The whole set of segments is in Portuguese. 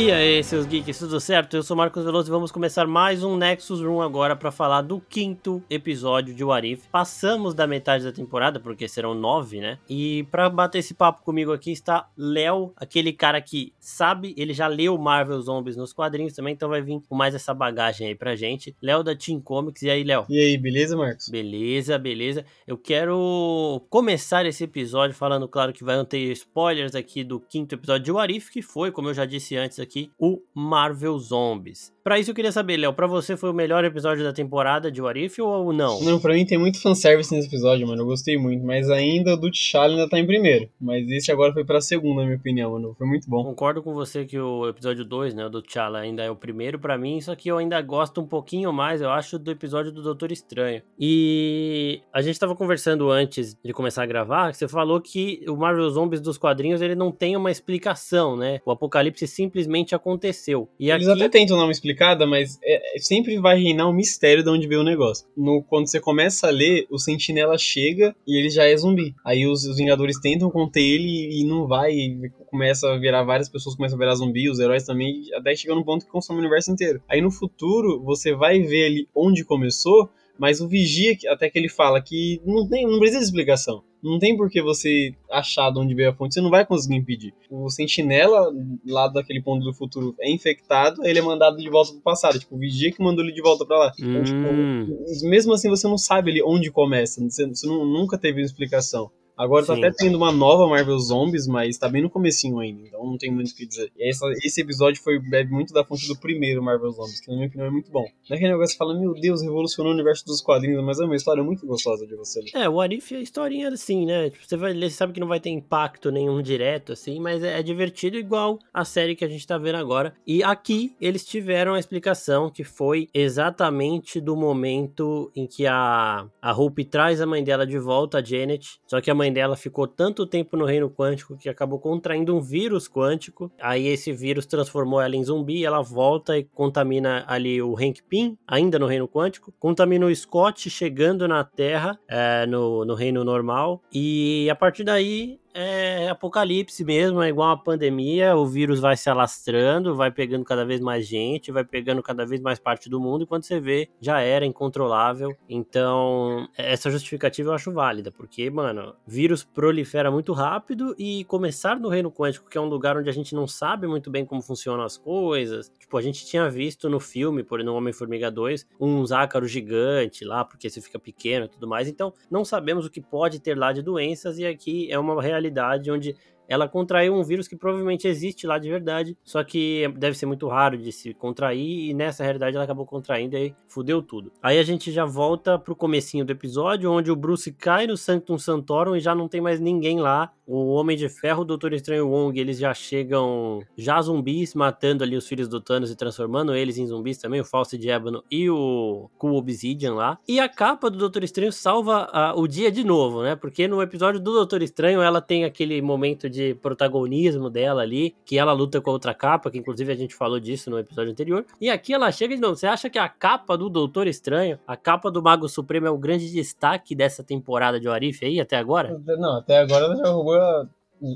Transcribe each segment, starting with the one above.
E aí, seus geeks, tudo certo? Eu sou Marcos Veloso e vamos começar mais um Nexus Room agora para falar do quinto episódio de Warif. Passamos da metade da temporada, porque serão nove, né? E para bater esse papo comigo aqui está Léo, aquele cara que sabe, ele já leu Marvel Zombies nos quadrinhos também, então vai vir com mais essa bagagem aí pra gente. Léo da Team Comics, e aí, Léo? E aí, beleza, Marcos? Beleza, beleza. Eu quero começar esse episódio falando, claro, que vai ter spoilers aqui do quinto episódio de Warif, que foi, como eu já disse antes aqui, o Marvel Zombies. Pra isso eu queria saber, Léo, pra você foi o melhor episódio da temporada de Warif ou não? Não, pra mim tem muito fanservice nesse episódio, mano. Eu gostei muito. Mas ainda o do T'Challa ainda tá em primeiro. Mas esse agora foi pra segunda, na minha opinião, mano. Foi muito bom. Concordo com você que o episódio 2, né, o do T'Challa ainda é o primeiro pra mim, só que eu ainda gosto um pouquinho mais, eu acho, do episódio do Doutor Estranho. E a gente tava conversando antes de começar a gravar, que você falou que o Marvel Zombies dos quadrinhos, ele não tem uma explicação, né? O apocalipse simplesmente aconteceu. E Eles aqui... até tentam dar uma explicada, mas é, é, sempre vai reinar um mistério de onde veio o negócio. No, quando você começa a ler, o Sentinela chega e ele já é zumbi. Aí os, os Vingadores tentam conter ele e não vai. E começa a virar várias pessoas começam a virar zumbi, os heróis também, até chegar num ponto que consome o universo inteiro. Aí no futuro, você vai ver ali onde começou, mas o Vigia, até que ele fala que não, tem, não precisa de explicação. Não tem por que você achar de onde veio a fonte, você não vai conseguir impedir. O sentinela, lá daquele ponto do futuro, é infectado, ele é mandado de volta pro passado. Tipo, o vigia que mandou ele de volta para lá. Então, tipo, hum. tipo, mesmo assim, você não sabe ali onde começa. Você, você não, nunca teve uma explicação. Agora tá Sim. tá até tendo uma nova Marvel Zombies, mas tá bem no comecinho ainda, então não tem muito o que dizer. E essa, esse episódio foi bebe muito da fonte do primeiro Marvel Zombies, que na minha opinião é muito bom. Não é aquele negócio que fala, meu Deus, revolucionou o universo dos quadrinhos, mas é uma história muito gostosa de você ler. É, o Arif é historinha assim, né? Tipo, você vai ler, você sabe que não vai ter impacto nenhum direto, assim, mas é, é divertido igual a série que a gente tá vendo agora. E aqui eles tiveram a explicação que foi exatamente do momento em que a, a Hope traz a mãe dela de volta, a Janet, só que a mãe mãe dela ficou tanto tempo no reino quântico que acabou contraindo um vírus quântico. Aí esse vírus transformou ela em zumbi, ela volta e contamina ali o Hank Pym, ainda no reino quântico, contamina o Scott chegando na Terra, é, no, no reino normal, e a partir daí é apocalipse mesmo, é igual uma pandemia, o vírus vai se alastrando, vai pegando cada vez mais gente, vai pegando cada vez mais parte do mundo, e quando você vê, já era incontrolável. Então, essa justificativa eu acho válida, porque, mano, vírus prolifera muito rápido e começar no reino quântico, que é um lugar onde a gente não sabe muito bem como funcionam as coisas. Tipo, a gente tinha visto no filme, por no Homem-Formiga 2, um zácaro gigante lá, porque você fica pequeno e tudo mais. Então, não sabemos o que pode ter lá de doenças, e aqui é uma realidade realidade onde ela contraiu um vírus que provavelmente existe lá de verdade, só que deve ser muito raro de se contrair, e nessa realidade ela acabou contraindo e aí fudeu tudo. Aí a gente já volta pro comecinho do episódio, onde o Bruce cai no Sanctum Santorum e já não tem mais ninguém lá. O Homem de Ferro, o Doutor Estranho Wong, eles já chegam já zumbis, matando ali os filhos do Thanos e transformando eles em zumbis também, o False de Ébano e o Cool Obsidian lá. E a capa do Doutor Estranho salva uh, o dia de novo, né? Porque no episódio do Doutor Estranho ela tem aquele momento de de protagonismo dela ali, que ela luta com outra capa, que inclusive a gente falou disso no episódio anterior. E aqui ela chega de novo. Você acha que a capa do Doutor Estranho, a capa do Mago Supremo é o grande destaque dessa temporada de Warif aí até agora? Não, até agora ela já roubou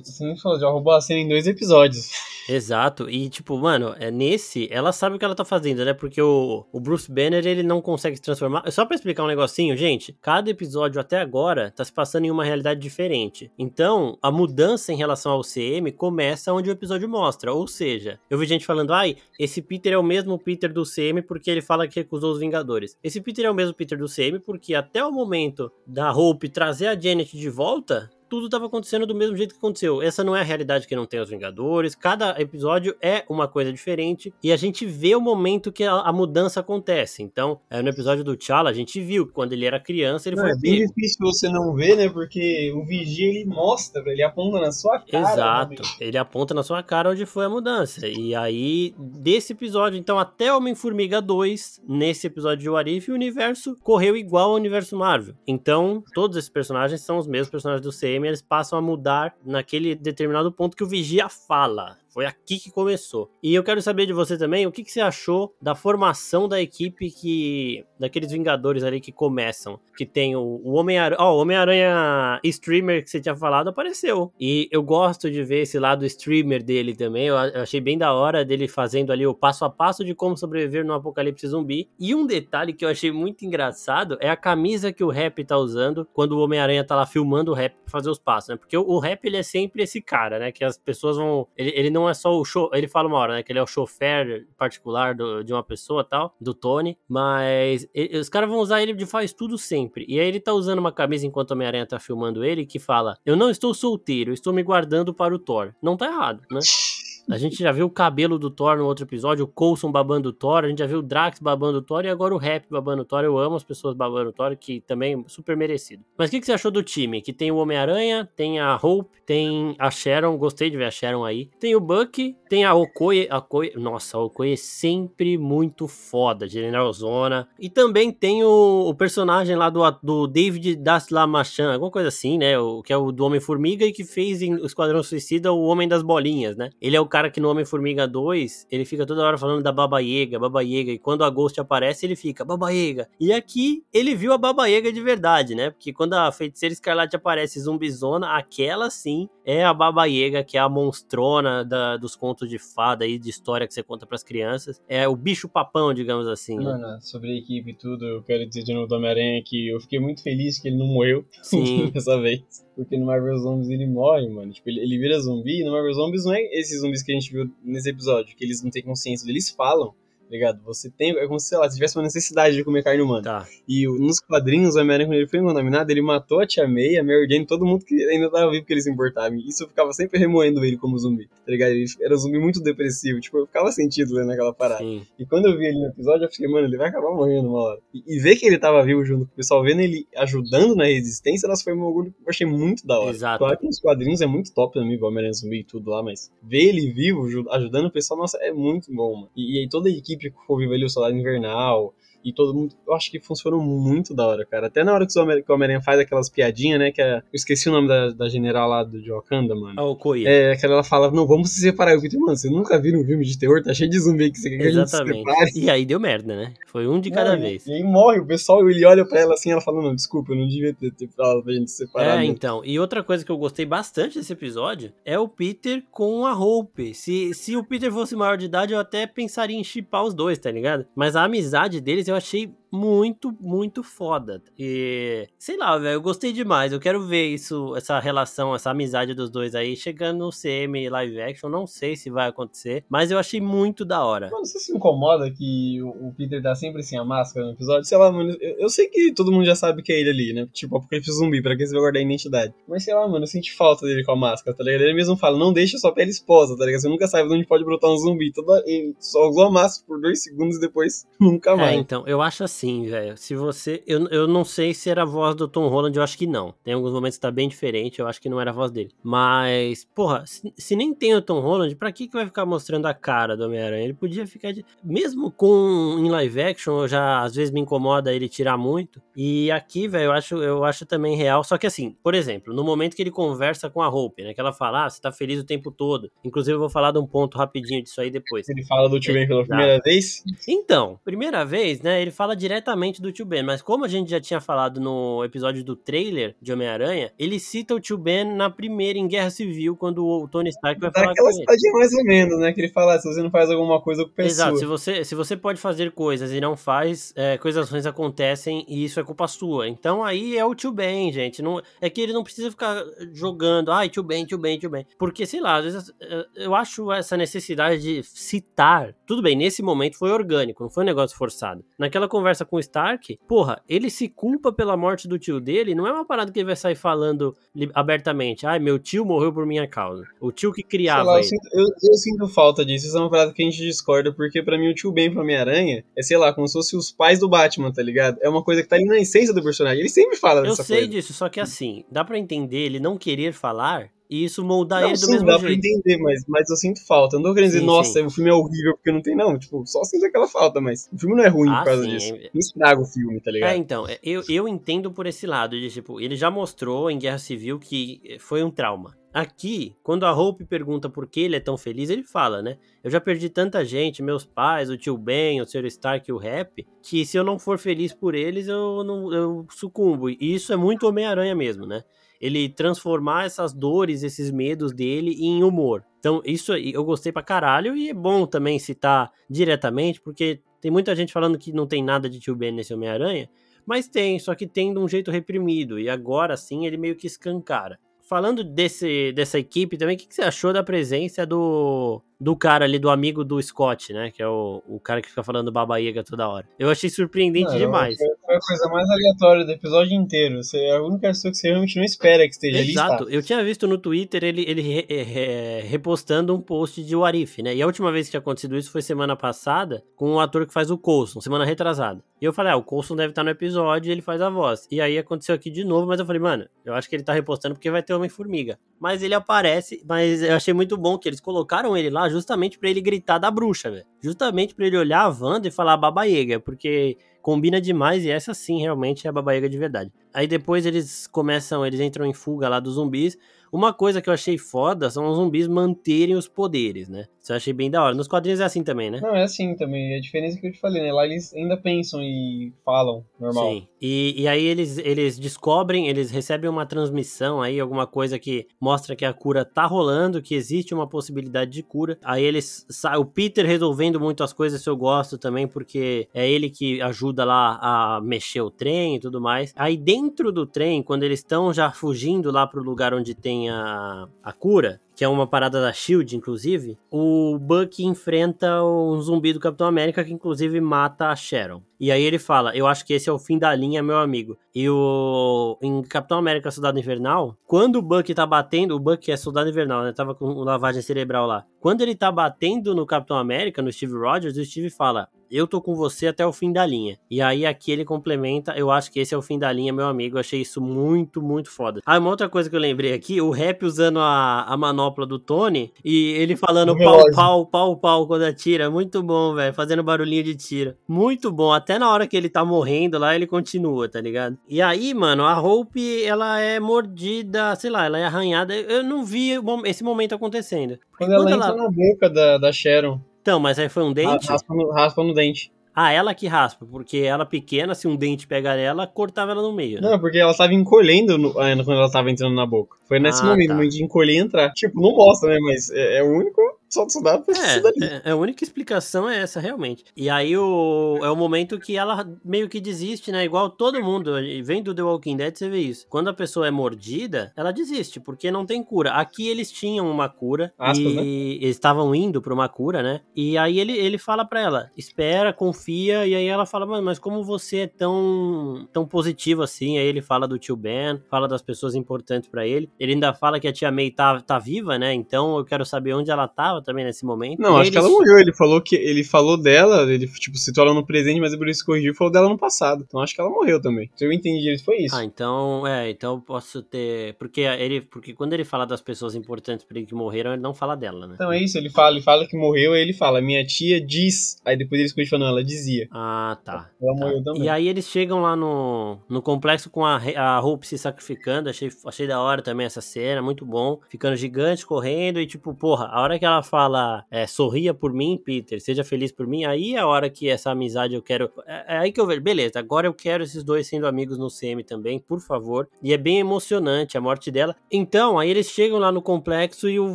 Sim, já roubou a cena em dois episódios. Exato, e tipo, mano, é nesse, ela sabe o que ela tá fazendo, né? Porque o, o Bruce Banner, ele não consegue se transformar. Só para explicar um negocinho, gente, cada episódio até agora tá se passando em uma realidade diferente. Então, a mudança em relação ao CM começa onde o episódio mostra. Ou seja, eu vi gente falando, ai, esse Peter é o mesmo Peter do CM porque ele fala que recusou os Vingadores. Esse Peter é o mesmo Peter do CM porque até o momento da Hope trazer a Janet de volta, tudo estava acontecendo do mesmo jeito que aconteceu. Essa não é a realidade que não tem os Vingadores. Cada episódio é uma coisa diferente e a gente vê o momento que a, a mudança acontece. Então, é, no episódio do T'Challa, a gente viu que quando ele era criança, ele não, foi. É bem difícil você não ver, né? Porque o Vigia ele mostra, ele aponta na sua cara. Exato. Ele aponta na sua cara onde foi a mudança. E aí, desse episódio, então, até Homem-Formiga 2, nesse episódio de Warif, o universo correu igual ao universo Marvel. Então, todos esses personagens são os mesmos personagens do CM eles passam a mudar naquele determinado ponto que o Vigia fala. Foi aqui que começou. E eu quero saber de você também, o que, que você achou da formação da equipe que. daqueles Vingadores ali que começam. Que tem o, o Homem-Aranha. Ó, oh, o Homem-Aranha streamer que você tinha falado apareceu. E eu gosto de ver esse lado streamer dele também. Eu, achei bem da hora dele fazendo ali o passo a passo de como sobreviver no apocalipse zumbi. E um detalhe que eu achei muito engraçado é a camisa que o Rap tá usando quando o Homem-Aranha tá lá filmando o Rap pra fazer os passos, né? Porque o, o Rap ele é sempre esse cara, né? Que as pessoas vão. Ele, ele não é só o show. Ele fala uma hora, né? Que ele é o chofer particular do, de uma pessoa tal, do Tony. Mas ele, os caras vão usar ele de faz tudo sempre. E aí ele tá usando uma camisa enquanto o Homem-Aranha tá filmando ele que fala: Eu não estou solteiro, estou me guardando para o Thor. Não tá errado, né? A gente já viu o cabelo do Thor no outro episódio, o Coulson babando o Thor, a gente já viu o Drax babando o Thor e agora o Rap babando o Thor. Eu amo as pessoas babando o Thor, que também é super merecido. Mas o que, que você achou do time? Que tem o Homem-Aranha, tem a Hope, tem a Sharon, gostei de ver a Sharon aí. Tem o Bucky, tem a Okoye, a Okoye nossa, a Okoye é sempre muito foda, General Zona. E também tem o, o personagem lá do, do David Daslamachan, alguma coisa assim, né? O, que é o do Homem-Formiga e que fez em Esquadrão Suicida o Homem das Bolinhas, né? Ele é o cara que no Homem-Formiga 2, ele fica toda hora falando da Baba Yaga, Baba Yaga, e quando a Ghost aparece, ele fica Baba Yaga. E aqui ele viu a Baba Yaga de verdade, né? Porque quando a Feiticeira Escarlate aparece zumbizona, aquela sim é a Baba Yaga, que é a monstrona da, dos contos de fada e de história que você conta para as crianças. É o bicho papão, digamos assim. Né? Mano, sobre a equipe e tudo, eu quero dizer de novo do Homem-Aranha que eu fiquei muito feliz que ele não morreu dessa vez. Porque no Marvel Zombies ele morre, mano. Tipo, ele, ele vira zumbi. E no Marvel Zombies não é esses zumbis que a gente viu nesse episódio, que eles não têm consciência. Eles falam ligado? Você tem. É como se, sei lá, se tivesse uma necessidade de comer carne humana. Tá. E nos quadrinhos, o Homem-Aranha, quando ele foi contaminado, ele matou a Tia May, a Mary Jane, todo mundo que ainda tava vivo que ele se importava. E isso eu ficava sempre remoendo ele como zumbi, tá ligado? Ele era um zumbi muito depressivo. Tipo, eu ficava sentido lendo aquela parada. Sim. E quando eu vi ele no episódio, eu fiquei, mano, ele vai acabar morrendo uma hora. E, e ver que ele tava vivo junto com o pessoal, vendo ele ajudando na resistência, nossa, foi um orgulho que eu achei muito da hora. Exato. Claro que nos quadrinhos é muito top mim, o Homem-Aranha zumbi e tudo lá, mas ver ele vivo, ajudando o pessoal, nossa, é muito bom, mano. E, e aí toda a equipe que for vivo ali, o Soldado Invernal, e todo mundo. Eu acho que funcionou muito da hora, cara. Até na hora que o Homem-Aranha faz aquelas piadinhas, né? Que é, eu esqueci o nome da, da general lá do Wakanda, mano. Ah, o Koya. É, que ela fala, não, vamos se separar. Eu falei, mano, você nunca viu um filme de terror? Tá cheio de zumbi que você quer que Exatamente. a gente se E aí deu merda, né? Foi um de cada vez. E aí morre, o pessoal, ele olha pra ela assim, ela fala, não, desculpa, eu não devia ter, ter falado pra gente se separar. É, mesmo. então. E outra coisa que eu gostei bastante desse episódio é o Peter com a Hope. Se, se o Peter fosse maior de idade, eu até pensaria em chipar os dois, tá ligado? Mas a amizade deles eu achei muito, muito foda. E sei lá, velho, eu gostei demais. Eu quero ver isso, essa relação, essa amizade dos dois aí chegando no CM live action. Não sei se vai acontecer, mas eu achei muito da hora. Mano, você se incomoda que o Peter tá sempre sem a máscara no episódio? Sei lá, mano, eu, sei que todo mundo já sabe que é ele ali, né? Tipo, Apocalipse Zumbi, pra que você vai guardar a identidade. Mas sei lá, mano, eu senti falta dele com a máscara, tá ligado? Ele mesmo fala, não deixa sua pele exposta, tá ligado? Você nunca sabe de onde pode brotar um zumbi. Toda, ele só usou a máscara por dois segundos e depois nunca é, mais. É, então, eu acho assim assim, velho. Se você. Eu, eu não sei se era a voz do Tom Holland, eu acho que não. Tem alguns momentos que tá bem diferente, eu acho que não era a voz dele. Mas, porra, se, se nem tem o Tom Holland, pra que, que vai ficar mostrando a cara do Homem-Aranha? Ele podia ficar de. Mesmo com em live action, eu já às vezes me incomoda ele tirar muito. E aqui, velho, eu acho, eu acho também real. Só que assim, por exemplo, no momento que ele conversa com a Hope, né? Que ela fala, ah, você tá feliz o tempo todo. Inclusive, eu vou falar de um ponto rapidinho disso aí depois. Ele fala do tio Ben pela primeira vez? Então, primeira vez, né? Ele fala diretamente do tio Ben, mas como a gente já tinha falado no episódio do trailer de Homem-Aranha, ele cita o tio Ben na primeira, em Guerra Civil, quando o Tony Stark vai falar aquela cidade mais ou menos, né? Que ele fala, ah, se você não faz alguma coisa, com pessoa. Exato, se você, se você pode fazer coisas e não faz, é, coisas ruins acontecem e isso é culpa sua. Então aí é o tio Ben, gente. Não, é que ele não precisa ficar jogando, ai, tio Ben, tio Ben, tio Ben. Porque, sei lá, às vezes é, eu acho essa necessidade de citar. Tudo bem, nesse momento foi orgânico, não foi um negócio forçado. Naquela conversa com o Stark, porra, ele se culpa pela morte do tio dele, não é uma parada que ele vai sair falando abertamente, ai, meu tio morreu por minha causa. O tio que criava lá, eu sinto, eu, eu, sinto, falta disso, isso é uma parada que a gente discorda, porque para mim o tio Ben pro Homem-Aranha é, sei lá, como se fosse os pais do Batman, tá ligado? É uma coisa que tá ali na essência do personagem, ele sempre fala dessa coisa. Eu sei disso, só que assim, dá para entender ele não querer falar e isso moldar não, ele do sim, mesmo dá jeito. pra entender, mas, mas eu sinto falta. Eu não tô querendo sim, dizer, nossa, sim. o filme é horrível porque não tem, não. Tipo, só sinto aquela falta, mas o filme não é ruim ah, por causa disso. Não estraga o filme, tá ligado? É, então, é, eu, eu entendo por esse lado, de tipo, ele já mostrou em Guerra Civil que foi um trauma. aqui, quando a Hope pergunta por que ele é tão feliz, ele fala, né? Eu já perdi tanta gente, meus pais, o tio Ben, o Sr. Stark e o Rap, que se eu não for feliz por eles, eu, não, eu sucumbo. E isso é muito Homem-Aranha mesmo, né? Ele transformar essas dores, esses medos dele em humor. Então, isso eu gostei pra caralho e é bom também citar diretamente, porque tem muita gente falando que não tem nada de tio Ben nesse Homem-Aranha, mas tem, só que tem de um jeito reprimido, e agora sim ele meio que escancara. Falando desse, dessa equipe também, o que, que você achou da presença do do cara ali, do amigo do Scott, né? Que é o, o cara que fica falando Baba Yaga toda hora. Eu achei surpreendente não, demais. Foi a coisa mais aleatória do episódio inteiro. Você, é a única pessoa que você realmente não espera que esteja Exato. ali. Exato. Eu tinha visto no Twitter ele, ele re, re, repostando um post de Warif, né? E a última vez que tinha acontecido isso foi semana passada com o ator que faz o Coulson, semana retrasada. E eu falei, ah, o Coulson deve estar no episódio e ele faz a voz. E aí aconteceu aqui de novo, mas eu falei, mano, eu acho que ele tá repostando porque vai ter Homem-Formiga. Mas ele aparece, mas eu achei muito bom que eles colocaram ele lá justamente para ele gritar da bruxa, velho. Justamente para ele olhar a Wanda e falar Baba Yaga, porque combina demais e essa sim realmente é a Baba Yaga de verdade. Aí depois eles começam, eles entram em fuga lá dos zumbis. Uma coisa que eu achei foda são os zumbis manterem os poderes, né? Isso eu achei bem da hora. Nos quadrinhos é assim também, né? Não, é assim também. É a diferença que eu te falei, né? Lá eles ainda pensam e falam, normal. Sim. E, e aí eles, eles descobrem, eles recebem uma transmissão aí, alguma coisa que mostra que a cura tá rolando, que existe uma possibilidade de cura. Aí eles. O Peter resolvendo muito as coisas, eu gosto também, porque é ele que ajuda lá a mexer o trem e tudo mais. Aí dentro do trem, quando eles estão já fugindo lá pro lugar onde tem a, a cura, que é uma parada da Shield, inclusive, o Buck enfrenta um zumbi do Capitão América que inclusive mata a Sharon. E aí ele fala: Eu acho que esse é o fim da linha, meu amigo. E o. Em Capitão América Soldado Invernal, quando o Buck tá batendo, o Buck é soldado invernal, né? Tava com lavagem cerebral lá. Quando ele tá batendo no Capitão América, no Steve Rogers, o Steve fala: eu tô com você até o fim da linha. E aí aqui ele complementa, eu acho que esse é o fim da linha, meu amigo. Eu achei isso muito, muito foda. Ah, uma outra coisa que eu lembrei aqui, o rap usando a, a manopla do Tony e ele falando pau, pau, pau, pau quando atira. Muito bom, velho. Fazendo barulhinho de tiro. Muito bom. Até na hora que ele tá morrendo lá, ele continua, tá ligado? E aí, mano, a Hope, ela é mordida, sei lá, ela é arranhada. Eu não vi esse momento acontecendo. Quando, quando ela, ela entra na boca da, da Sharon. Então, mas aí foi um dente? Raspa no, raspa no dente. Ah, ela que raspa, porque ela pequena, se um dente pegar ela, cortava ela no meio. Né? Não, porque ela estava encolhendo no, quando ela estava entrando na boca. Foi nesse ah, momento, tá. momento de encolher e entrar. Tipo, não mostra, né? Mas é, é o único só soldado é, é, é, a única explicação é essa, realmente. E aí o, é o momento que ela meio que desiste, né? Igual todo mundo. Vem do The Walking Dead, você vê isso. Quando a pessoa é mordida, ela desiste, porque não tem cura. Aqui eles tinham uma cura Aspas, e né? eles estavam indo pra uma cura, né? E aí ele, ele fala pra ela, espera, confia, e aí ela fala, mano, mas como você é tão, tão positivo assim? Aí ele fala do tio Ben, fala das pessoas importantes para ele. Ele ainda fala que a tia May tá, tá viva, né? Então eu quero saber onde ela tava também nesse momento. Não, acho eles... que ela morreu. Ele falou que ele falou dela, ele tipo citou ela no presente, mas por isso corrigiu e falou dela no passado. Então acho que ela morreu também. Se eu entendi direito, foi isso. Ah, então, é, então eu posso ter. Porque ele. Porque quando ele fala das pessoas importantes pra ele que morreram, ele não fala dela, né? Então é isso, ele fala, ele fala que morreu, aí ele fala, minha tia diz. Aí depois ele escuta falando, ela dizia. Ah, tá. Ela tá. morreu também. E aí eles chegam lá no, no complexo com a, a Hope se sacrificando. Achei, achei da hora também essa cena, muito bom. Ficando gigante, correndo, e tipo, porra, a hora que ela fala é, sorria por mim, Peter, seja feliz por mim, aí é a hora que essa amizade eu quero. É, é aí que eu vejo, beleza, agora eu quero esses dois sendo amigos no CM também, por favor. E é bem emocionante a morte dela. Então, aí eles chegam lá no complexo e o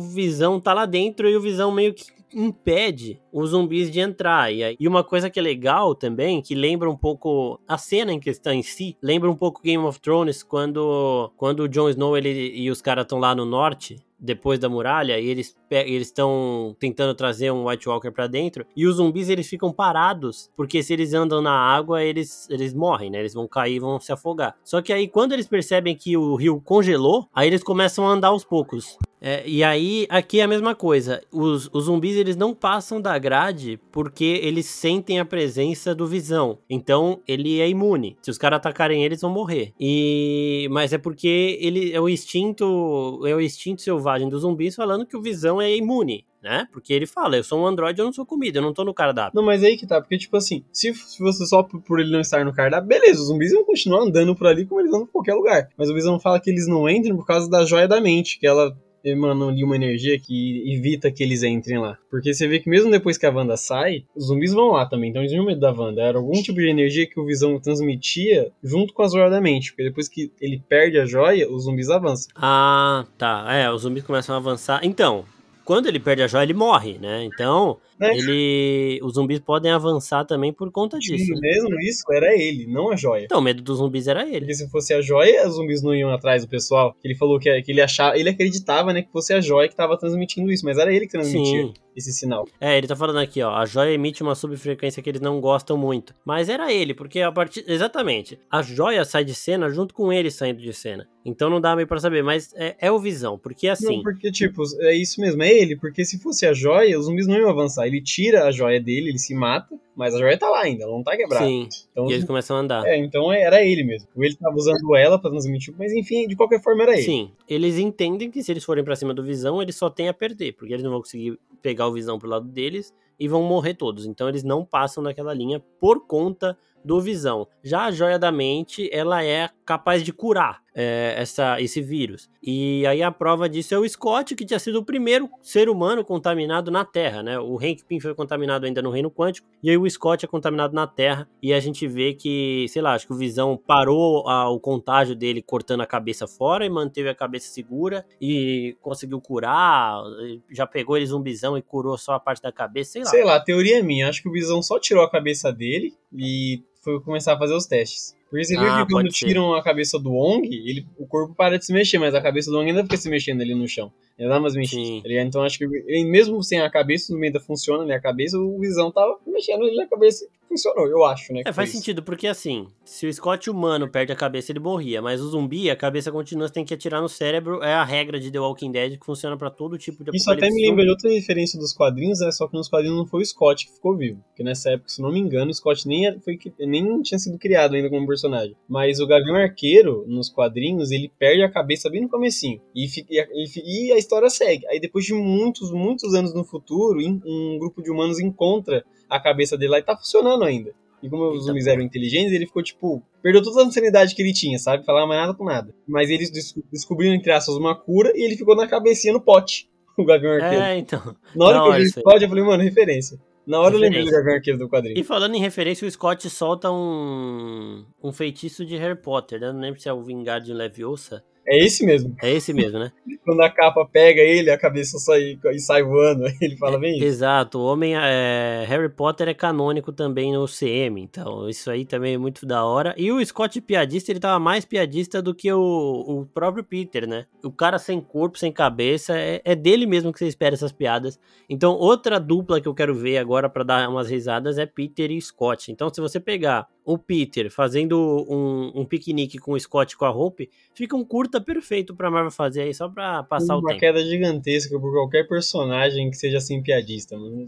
Visão tá lá dentro e o Visão meio que impede os zumbis de entrar. E, e uma coisa que é legal também, que lembra um pouco a cena em questão em si, lembra um pouco Game of Thrones quando quando o Jon Snow ele, e os caras estão lá no norte depois da muralha e eles eles estão tentando trazer um White Walker para dentro e os zumbis eles ficam parados porque se eles andam na água eles eles morrem, né? Eles vão cair, vão se afogar. Só que aí quando eles percebem que o rio congelou, aí eles começam a andar aos poucos. É, e aí, aqui é a mesma coisa. Os, os, zumbis, eles não passam da grade porque eles sentem a presença do Visão. Então, ele é imune. Se os caras atacarem ele, eles vão morrer. E... Mas é porque ele é o instinto... É o instinto selvagem dos zumbis falando que o Visão é imune né? Porque ele fala, eu sou um androide, eu não sou comida, eu não tô no cardápio. Não, mas aí que tá, porque tipo assim, se, se você só por ele não estar no cardápio, beleza, os zumbis vão continuar andando por ali como eles andam por qualquer lugar. Mas o Visão fala que eles não entram por causa da joia da mente, que ela emanam ali uma energia que evita que eles entrem lá. Porque você vê que mesmo depois que a Wanda sai, os zumbis vão lá também. Então eles tinham medo da Wanda. Era algum tipo de energia que o Visão transmitia junto com a joia da mente. Porque depois que ele perde a joia, os zumbis avançam. Ah, tá. É, os zumbis começam a avançar. Então, quando ele perde a joia, ele morre, né? Então, é. ele, os zumbis podem avançar também por conta disso. Sim, né? mesmo isso era ele, não a joia. Então, o medo dos zumbis era ele. Porque se fosse a joia, os zumbis não iam atrás do pessoal. Ele falou que, que ele achava, ele acreditava, né, que fosse a joia que estava transmitindo isso, mas era ele que transmitia. Sim esse sinal. É, ele tá falando aqui, ó, a joia emite uma subfrequência que eles não gostam muito. Mas era ele, porque a partir. Exatamente. A joia sai de cena junto com ele saindo de cena. Então não dá meio pra saber, mas é, é o Visão, porque assim. Não, porque, tipo, é isso mesmo, é ele, porque se fosse a joia, os zumbis não iam avançar. Ele tira a joia dele, ele se mata, mas a joia tá lá ainda, ela não tá quebrada. Sim. Então, e eles começam a andar. É, então era ele mesmo. Ele tava usando ela pra transmitir, mas enfim, de qualquer forma era ele. Sim. Eles entendem que se eles forem para cima do Visão, eles só têm a perder, porque eles não vão conseguir pegar o Visão pro lado deles e vão morrer todos. Então eles não passam naquela linha por conta do Visão. Já a Joia da Mente, ela é capaz de curar é, essa, esse vírus. E aí a prova disso é o Scott, que tinha sido o primeiro ser humano contaminado na Terra, né? O Hank Pym foi contaminado ainda no Reino Quântico, e aí o Scott é contaminado na Terra, e a gente vê que, sei lá, acho que o Visão parou a, o contágio dele cortando a cabeça fora e manteve a cabeça segura e conseguiu curar, já pegou ele zumbizão e curou só a parte da cabeça, sei lá. Sei lá, teoria é minha, acho que o Visão só tirou a cabeça dele e foi começar a fazer os testes. Porque você viu ah, que quando tiram a cabeça do Ong, ele, o corpo para de se mexer, mas a cabeça do Ong ainda fica se mexendo ali no chão. Ele dá umas mexidas. Tá então acho que ele, mesmo sem a cabeça, o ainda funciona, né? A cabeça, o Visão tava mexendo ali na cabeça funcionou, eu acho, né? É, faz sentido, porque assim, se o Scott humano perde a cabeça, ele morria, mas o zumbi, a cabeça continua, você tem que atirar no cérebro, é a regra de The Walking Dead que funciona para todo tipo de Isso até me lembra de outra referência dos quadrinhos, é só que nos quadrinhos não foi o Scott que ficou vivo, porque nessa época, se não me engano, o Scott nem, foi, nem tinha sido criado ainda como personagem. Mas o Gavião Arqueiro, nos quadrinhos, ele perde a cabeça bem no comecinho, e, e, e a história segue. Aí depois de muitos, muitos anos no futuro, um grupo de humanos encontra a cabeça dele lá e tá funcionando ainda. E como os zumbis eram inteligentes, ele ficou, tipo, perdeu toda a sanidade que ele tinha, sabe? Falava mais nada com nada. Mas eles descobriram, entre aspas, uma cura e ele ficou na cabecinha no pote, o Gavião Arqueiro. É, então. Na hora que ele explode, eu falei, mano, referência. Na hora referência. eu lembrei do Gavião Arqueiro do quadrinho. E falando em referência, o Scott solta um, um feitiço de Harry Potter, né? Não lembro se é o Vingardium Leviosa. É esse mesmo. É esse mesmo, né? Quando a capa pega ele, a cabeça sai e sai voando, ele fala bem isso. Exato, o homem é, Harry Potter é canônico também no CM, então isso aí também é muito da hora. E o Scott piadista, ele tava mais piadista do que o, o próprio Peter, né? O cara sem corpo, sem cabeça, é, é dele mesmo que você espera essas piadas. Então, outra dupla que eu quero ver agora para dar umas risadas é Peter e Scott. Então, se você pegar o Peter fazendo um, um piquenique com o Scott com a Hope, fica um curta perfeito pra Marvel fazer aí, só pra passar Uma o tempo. Uma queda gigantesca por qualquer personagem que seja assim piadista, mano.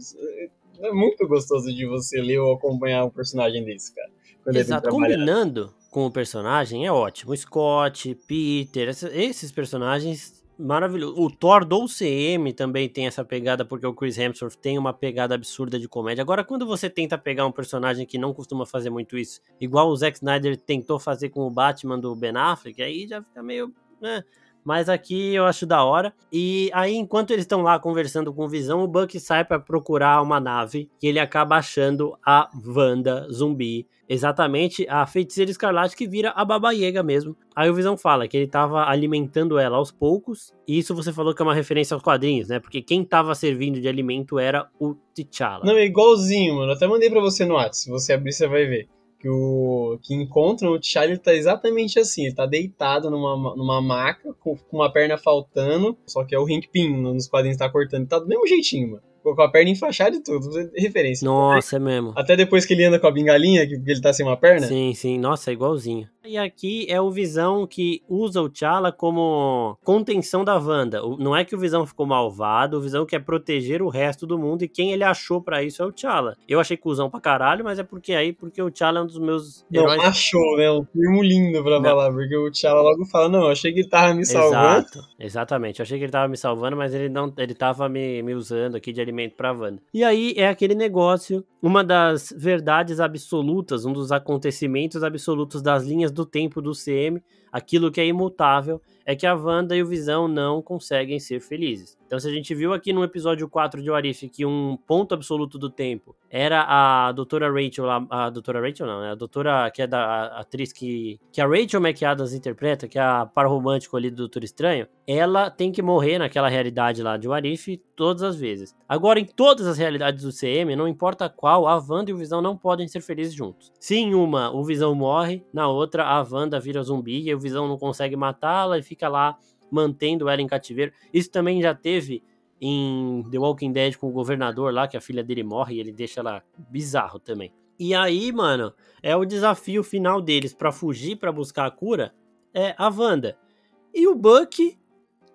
É muito gostoso de você ler ou acompanhar um personagem desse, cara. Exato, combinando com o personagem é ótimo. Scott, Peter, esses personagens maravilhoso. O Thor do CM também tem essa pegada, porque o Chris Hemsworth tem uma pegada absurda de comédia. Agora, quando você tenta pegar um personagem que não costuma fazer muito isso, igual o Zack Snyder tentou fazer com o Batman do Ben Affleck, aí já fica meio. Né? Mas aqui eu acho da hora. E aí, enquanto eles estão lá conversando com o Visão, o Buck sai para procurar uma nave que ele acaba achando a Wanda zumbi. Exatamente a feiticeira escarlate que vira a Baba Yaga mesmo. Aí o Visão fala que ele tava alimentando ela aos poucos. E isso você falou que é uma referência aos quadrinhos, né? Porque quem tava servindo de alimento era o T'Challa. Não, é igualzinho, mano. Eu até mandei para você no WhatsApp. Se você abrir, você vai ver que o que encontram o T'Challa tá exatamente assim, ele tá deitado numa, numa maca com, com uma perna faltando, só que é o Hank Pym nos quadrinhos tá cortando, tá do mesmo jeitinho, mano com a perna enfaixada e tudo, referência. Nossa, é mesmo. Até depois que ele anda com a bengalinha, que ele tá sem uma perna. Sim, sim, nossa, é igualzinho. E aqui é o Visão que usa o T'Challa como contenção da Wanda. Não é que o Visão ficou malvado, o Visão quer proteger o resto do mundo e quem ele achou para isso é o T'Challa. Eu achei cuzão pra caralho, mas é porque aí, porque o T'Challa é um dos meus heróis. Não, achou, né? Um termo lindo pra não. falar, porque o T'Challa logo fala, não, eu achei que ele tava me salvando. Exato, exatamente. Eu achei que ele tava me salvando, mas ele não, ele tava me, me usando aqui de pra Wanda. E aí é aquele negócio, uma das verdades absolutas, um dos acontecimentos absolutos das linhas do tempo do CM, aquilo que é imutável, é que a Wanda e o Visão não conseguem ser felizes. Então, se a gente viu aqui no episódio 4 de Warif que um ponto absoluto do tempo era a doutora Rachel, a, a doutora Rachel não, né? A doutora que é da a, atriz que, que a Rachel McAdams interpreta, que é a par romântico ali do Doutor Estranho, ela tem que morrer naquela realidade lá de Warif todas as vezes. Agora, em todas as realidades do CM, não importa qual, a Wanda e o Visão não podem ser felizes juntos. Se em uma o Visão morre, na outra a Wanda vira zumbi e o Visão não consegue matá-la e fica lá mantendo ela em cativeiro. Isso também já teve em The Walking Dead com o governador lá, que a filha dele morre e ele deixa ela bizarro também. E aí, mano, é o desafio final deles para fugir, para buscar a cura, é a Wanda. E o Buck,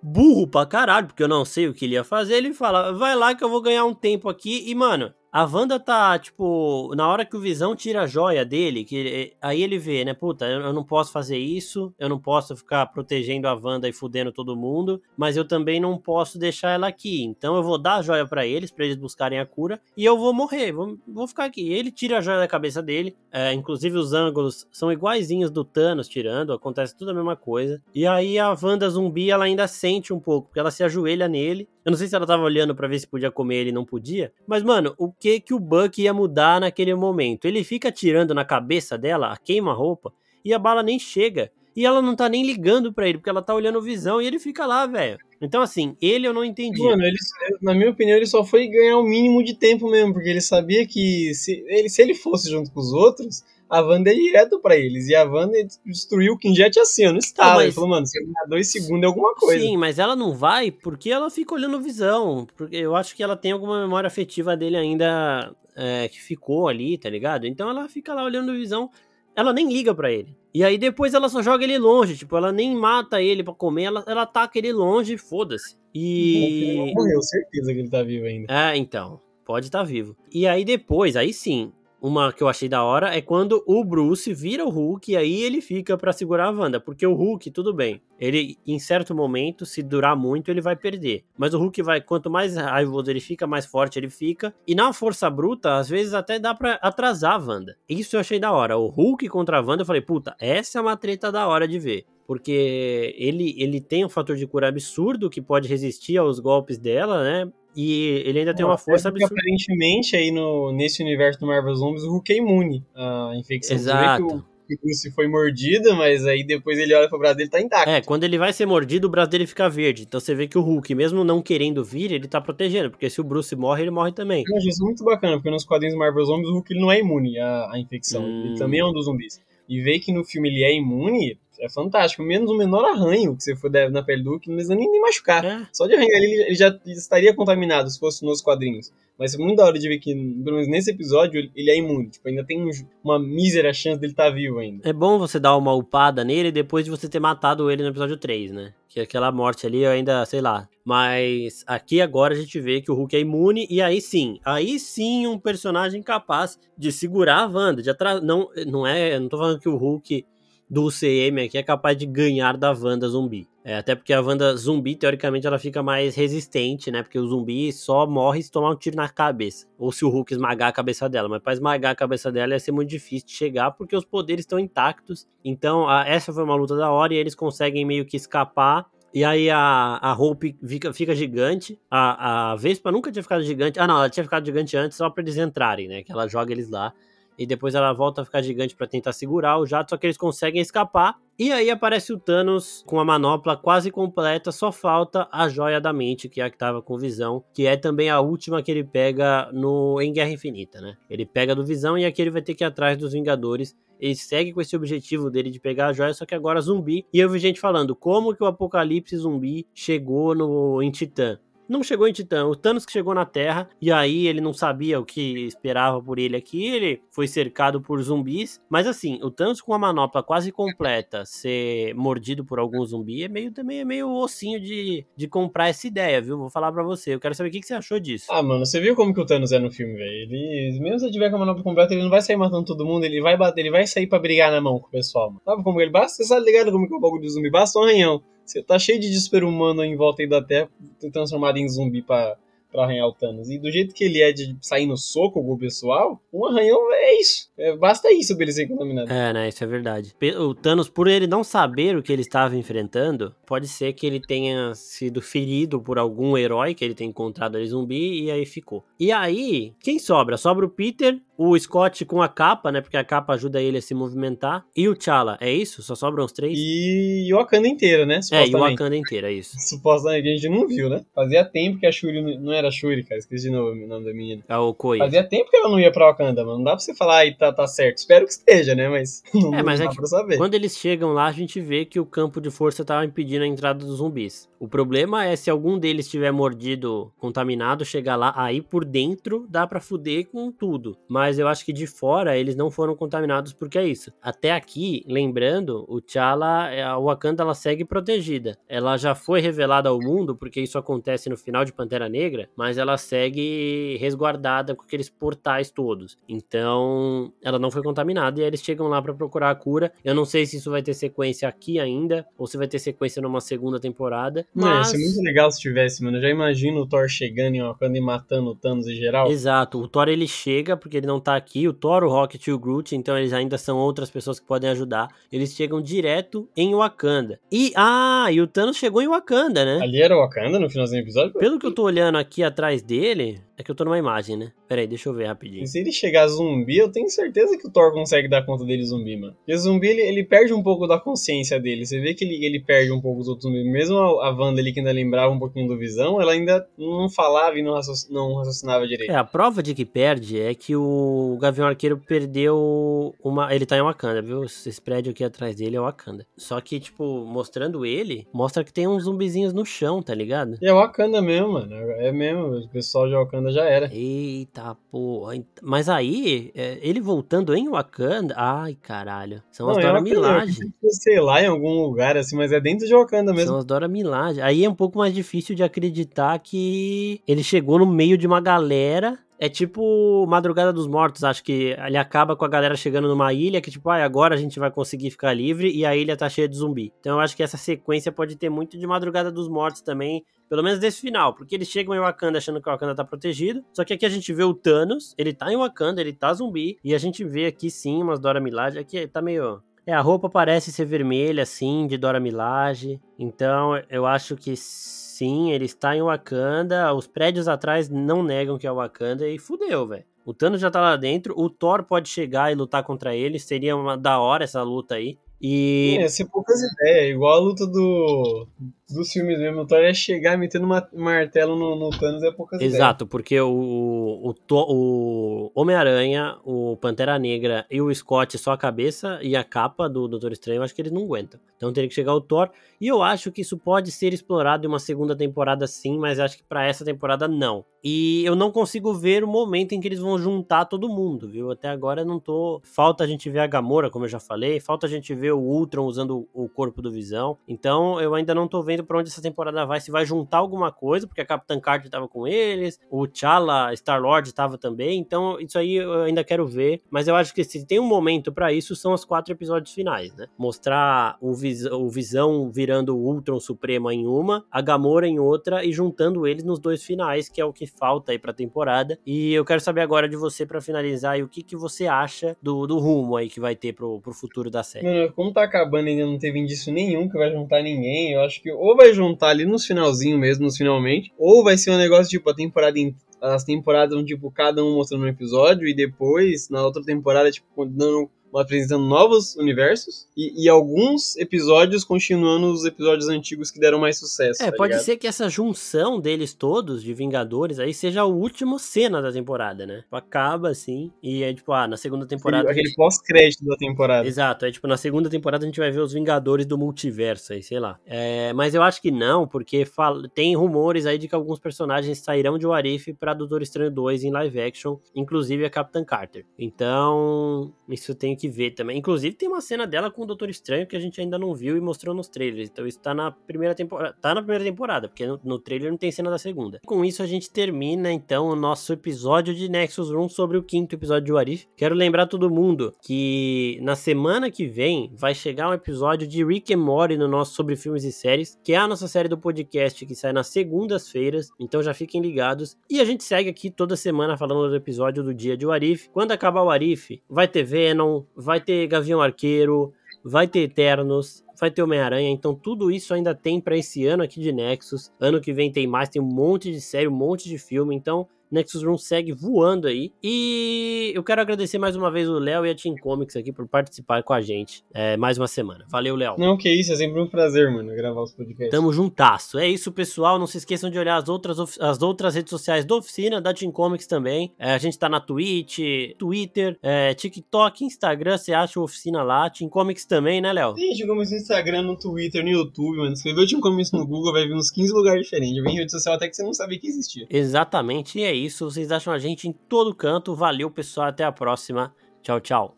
burro pra caralho, porque eu não sei o que ele ia fazer, ele fala: vai lá que eu vou ganhar um tempo aqui. E, mano, a Wanda tá, tipo, na hora que o Visão tira a joia dele, que aí ele vê, né, puta, eu, não posso fazer isso, eu não posso ficar protegendo a Wanda e fudendo todo mundo, mas eu também não posso deixar ela aqui. Então eu vou dar a joia para eles, para eles buscarem a cura, e eu vou morrer, vou, vou ficar aqui. Ele tira a joia da cabeça dele, é, inclusive os ângulos são iguaizinhos do Thanos tirando, acontece tudo a mesma coisa. E aí a Wanda zumbi, ela ainda sente um pouco, porque ela se ajoelha nele. Eu não sei se ela tava olhando para ver se podia comer ele não podia, mas mano, o que que que o Buck ia mudar naquele momento. Ele fica tirando na cabeça dela a queima-roupa e a bala nem chega. E ela não tá nem ligando para ele, porque ela tá olhando visão e ele fica lá, velho. Então, assim, ele eu não entendi. Mano, ele, na minha opinião, ele só foi ganhar o mínimo de tempo mesmo, porque ele sabia que se ele, se ele fosse junto com os outros, a Wanda é direto pra eles. E a Wanda destruiu o Kinjet assim, ó, no estado. Mas... Ele falou, mano, se ganhar dois segundos é alguma coisa. Sim, mas ela não vai porque ela fica olhando visão. Porque eu acho que ela tem alguma memória afetiva dele ainda é, que ficou ali, tá ligado? Então ela fica lá olhando visão. Ela nem liga para ele. E aí depois ela só joga ele longe, tipo, ela nem mata ele para comer, ela, ela ataca ele longe e foda-se. E. Ele morreu, certeza que ele tá vivo ainda. É, então. Pode estar tá vivo. E aí depois, aí sim, uma que eu achei da hora é quando o Bruce vira o Hulk e aí ele fica para segurar a Wanda. Porque o Hulk, tudo bem, ele em certo momento, se durar muito, ele vai perder. Mas o Hulk vai, quanto mais raivoso ele fica, mais forte ele fica. E na força bruta, às vezes até dá para atrasar a Wanda. Isso eu achei da hora. O Hulk contra a Wanda, eu falei, puta, essa é uma treta da hora de ver porque ele, ele tem um fator de cura absurdo que pode resistir aos golpes dela, né? E ele ainda tem uma força absurda. Aparentemente, aí no, nesse universo do Marvel Zombies, o Hulk é imune à infecção. Exato. O Bruce foi mordido, mas aí depois ele olha pro braço dele tá intacto. É, quando ele vai ser mordido, o braço dele fica verde. Então você vê que o Hulk, mesmo não querendo vir, ele tá protegendo. Porque se o Bruce morre, ele morre também. Eu acho isso muito bacana, porque nos quadrinhos do Marvel Zombies, o Hulk ele não é imune à, à infecção. Hum. Ele também é um dos zumbis. E ver que no filme ele é imune, é fantástico. Menos o menor arranho que você for na pele do Hulk, não precisa nem, nem machucar. É. Só de arranhar ele, ele já estaria contaminado se fosse nos quadrinhos. Mas é muito da hora de ver que, pelo menos nesse episódio, ele é imune. Tipo, ainda tem uma mísera chance dele estar tá vivo ainda. É bom você dar uma upada nele depois de você ter matado ele no episódio 3, né? Que aquela morte ali eu ainda, sei lá. Mas aqui agora a gente vê que o Hulk é imune e aí sim, aí sim um personagem capaz de segurar a Wanda, de atrás, não, não é, não tô falando que o Hulk do UCM aqui é capaz de ganhar da Wanda zumbi. É, até porque a Wanda zumbi, teoricamente, ela fica mais resistente, né? Porque o zumbi só morre se tomar um tiro na cabeça. Ou se o Hulk esmagar a cabeça dela. Mas pra esmagar a cabeça dela ia ser muito difícil de chegar, porque os poderes estão intactos. Então, a, essa foi uma luta da hora e eles conseguem meio que escapar. E aí a, a Hope fica, fica gigante. A, a Vespa nunca tinha ficado gigante. Ah, não, ela tinha ficado gigante antes só pra eles entrarem, né? Que ela joga eles lá e depois ela volta a ficar gigante para tentar segurar o jato, só que eles conseguem escapar. E aí aparece o Thanos com a manopla quase completa, só falta a joia da mente, que é a que tava com visão, que é também a última que ele pega no em Guerra Infinita, né? Ele pega do visão e aqui ele vai ter que ir atrás dos Vingadores. Ele segue com esse objetivo dele de pegar a joia, só que agora zumbi. E eu vi gente falando como que o apocalipse zumbi chegou no em Titã não chegou em Titã. O Thanos que chegou na Terra e aí ele não sabia o que esperava por ele aqui. Ele foi cercado por zumbis. Mas assim, o Thanos com a manopla quase completa ser mordido por algum zumbi é meio também é meio ossinho de, de comprar essa ideia, viu? Vou falar para você. Eu quero saber o que, que, você achou disso. Ah, mano, você viu como que o Thanos é no filme, velho? Ele, mesmo se ele tiver com a manopla completa, ele não vai sair matando todo mundo, ele vai bater, ele vai sair para brigar na mão com o pessoal, mano. Sabe como ele basta? Você sabe ligado como que é o bagulho do zumbi? Basta um arranhão. Você tá cheio de desespero humano em volta aí da Terra, transformado em zumbi pra pra arranhar o Thanos. E do jeito que ele é de sair no soco com o pessoal, um arranhão é isso. É, basta isso pra ele ser contaminado. É, né? Isso é verdade. O Thanos, por ele não saber o que ele estava enfrentando, pode ser que ele tenha sido ferido por algum herói que ele tem encontrado ali zumbi e aí ficou. E aí, quem sobra? Sobra o Peter, o Scott com a capa, né? Porque a capa ajuda ele a se movimentar. E o T'Challa, é isso? Só sobram os três? E o Wakanda inteira, né? É, e o Wakanda inteira, é isso. Supostamente, a gente não viu, né? Fazia tempo que a Shuri não era Shuri, cara. Esqueci de novo o nome da menina. É o Koi. Fazia tempo que ela não ia pra Wakanda, mano. Não dá pra você falar aí, tá, tá certo. Espero que esteja, né? Mas não, é, mas não é dá que pra saber. Quando eles chegam lá, a gente vê que o campo de força tava impedindo a entrada dos zumbis. O problema é se algum deles tiver mordido, contaminado, chegar lá, aí por dentro dá pra fuder com tudo. Mas eu acho que de fora eles não foram contaminados porque é isso. Até aqui, lembrando, o T'Challa, é, a Wakanda, ela segue protegida. Ela já foi revelada ao mundo, porque isso acontece no final de Pantera Negra, mas ela segue resguardada com aqueles portais todos. Então, ela não foi contaminada e aí eles chegam lá pra procurar a cura. Eu não sei se isso vai ter sequência aqui ainda, ou se vai ter sequência numa segunda temporada. Não, Mas... ser muito legal se tivesse, mano. Eu já imagino o Thor chegando em Wakanda e matando o Thanos em geral. Exato, o Thor ele chega porque ele não tá aqui, o Thor, o Rocket e o Groot, então eles ainda são outras pessoas que podem ajudar. Eles chegam direto em Wakanda. E ah, e o Thanos chegou em Wakanda, né? Ali era o Wakanda no finalzinho do episódio? Pelo que eu tô olhando aqui atrás dele, é que eu tô numa imagem, né? Pera aí, deixa eu ver rapidinho. E se ele chegar zumbi, eu tenho certeza que o Thor consegue dar conta dele zumbi, mano. Porque zumbi, ele, ele perde um pouco da consciência dele. Você vê que ele, ele perde um pouco os outros zumbis. Mesmo a, a Wanda ali, que ainda lembrava um pouquinho do Visão, ela ainda não falava e não, não raciocinava direito. É, a prova de que perde é que o Gavião Arqueiro perdeu uma. Ele tá em Wakanda, viu? Esse prédio aqui atrás dele é Wakanda. Só que, tipo, mostrando ele, mostra que tem uns zumbizinhos no chão, tá ligado? E é Wakanda mesmo, mano. É mesmo. O pessoal de Wakanda já era. Eita porra. Mas aí, é, ele voltando em Wakanda. Ai, caralho. São as Não, Dora pena, Milaje. Sei lá, em algum lugar assim, mas é dentro de Wakanda mesmo. São as Dora Milaje. Aí é um pouco mais difícil de acreditar que ele chegou no meio de uma galera. É tipo Madrugada dos Mortos, acho que ele acaba com a galera chegando numa ilha que, tipo, ah, agora a gente vai conseguir ficar livre e a ilha tá cheia de zumbi. Então eu acho que essa sequência pode ter muito de Madrugada dos Mortos também, pelo menos desse final, porque eles chegam em Wakanda achando que o Wakanda tá protegido. Só que aqui a gente vê o Thanos, ele tá em Wakanda, ele tá zumbi, e a gente vê aqui sim umas Dora Milaje. Aqui tá meio. É, a roupa parece ser vermelha, assim, de Dora Milaje. Então eu acho que sim, ele está em Wakanda. Os prédios atrás não negam que é Wakanda e fudeu, velho. O Thanos já tá lá dentro, o Thor pode chegar e lutar contra ele, seria uma da hora essa luta aí. E Ia ser poucas ideias, igual a luta do, dos filmes mesmo. O Thor ia chegar metendo uma- um martelo no, no Thanos é poucas ideias. Exato, porque o, o, o Homem-Aranha, o Pantera Negra e o Scott só a cabeça e a capa do Doutor Estranho, eu acho que eles não aguentam. Então teria que chegar o Thor. E eu acho que isso pode ser explorado em uma segunda temporada sim, mas acho que pra essa temporada não. E eu não consigo ver o momento em que eles vão juntar todo mundo, viu? Até agora eu não tô. Falta a gente ver a Gamora, como eu já falei, falta a gente ver o Ultron usando o corpo do Visão. Então eu ainda não tô vendo pra onde essa temporada vai, se vai juntar alguma coisa, porque a Capitã Carter tava com eles, o T'Challa, Star-Lord tava também, então isso aí eu ainda quero ver, mas eu acho que se tem um momento pra isso, são os quatro episódios finais, né? Mostrar o, Vis o Visão virando o Ultron Supremo em uma, a Gamora em outra e juntando eles nos dois finais, que é o que falta aí pra temporada. E eu quero saber agora de você pra finalizar aí, o que, que você acha do, do rumo aí que vai ter pro, pro futuro da série. Mano, como tá acabando e ainda não teve indício nenhum que vai juntar ninguém, eu acho que ou vai juntar ali nos finalzinho mesmo, nos finalmente, ou vai ser um negócio tipo a temporada in- as temporadas vão, tipo, cada um mostrando um episódio e depois, na outra temporada, tipo, dando apresentando novos universos e, e alguns episódios continuando os episódios antigos que deram mais sucesso. É, tá pode ligado? ser que essa junção deles todos, de Vingadores, aí seja a última cena da temporada, né? Acaba assim, e é tipo, ah, na segunda temporada. Aquele gente- pós-crédito da temporada. Exato, é tipo, na segunda temporada a gente vai ver os Vingadores do multiverso aí, sei lá. É, mas eu acho que não, porque fala- tem rumores aí de que alguns personagens sairão de Warif pra Doutor Estranho 2 em live action, inclusive a Capitã Carter. Então, isso tem que ver também. Inclusive, tem uma cena dela com o Doutor Estranho que a gente ainda não viu e mostrou nos trailers. Então, isso tá na primeira temporada. Tá na primeira temporada, porque no, no trailer não tem cena da segunda. Com isso, a gente termina, então, o nosso episódio de Nexus Room sobre o quinto episódio de Warif. Quero lembrar todo mundo que na semana que vem vai chegar um episódio de Rick and Morty no nosso sobre filmes e séries, que é a nossa série do podcast que sai nas segundas-feiras. Então já fiquem ligados. E a gente segue aqui toda semana falando do episódio do dia de Warif. Quando acabar o Warif, vai ter Venom, vai ter Gavião Arqueiro, vai ter Eternos, vai ter Homem-Aranha, então tudo isso ainda tem para esse ano aqui de Nexus. Ano que vem tem mais, tem um monte de série, um monte de filme, então Nexus Room segue voando aí. E eu quero agradecer mais uma vez o Léo e a Team Comics aqui por participar com a gente é, mais uma semana. Valeu, Léo. Não, que isso, é sempre um prazer, mano, gravar os podcasts. Tamo juntasso. É isso, pessoal. Não se esqueçam de olhar as outras, as outras redes sociais da oficina, da Team Comics também. É, a gente tá na Twitch, Twitter, é, TikTok, Instagram. Você acha a oficina lá. Team Comics também, né, Léo? Tem Team Comics no Instagram, no Twitter, no YouTube, mano. Escreveu Team Comics no Google, vai vir uns 15 lugares diferentes. Vem em rede social até que você não sabia que existia. Exatamente. E isso. Vocês acham a gente em todo canto. Valeu, pessoal. Até a próxima. Tchau, tchau.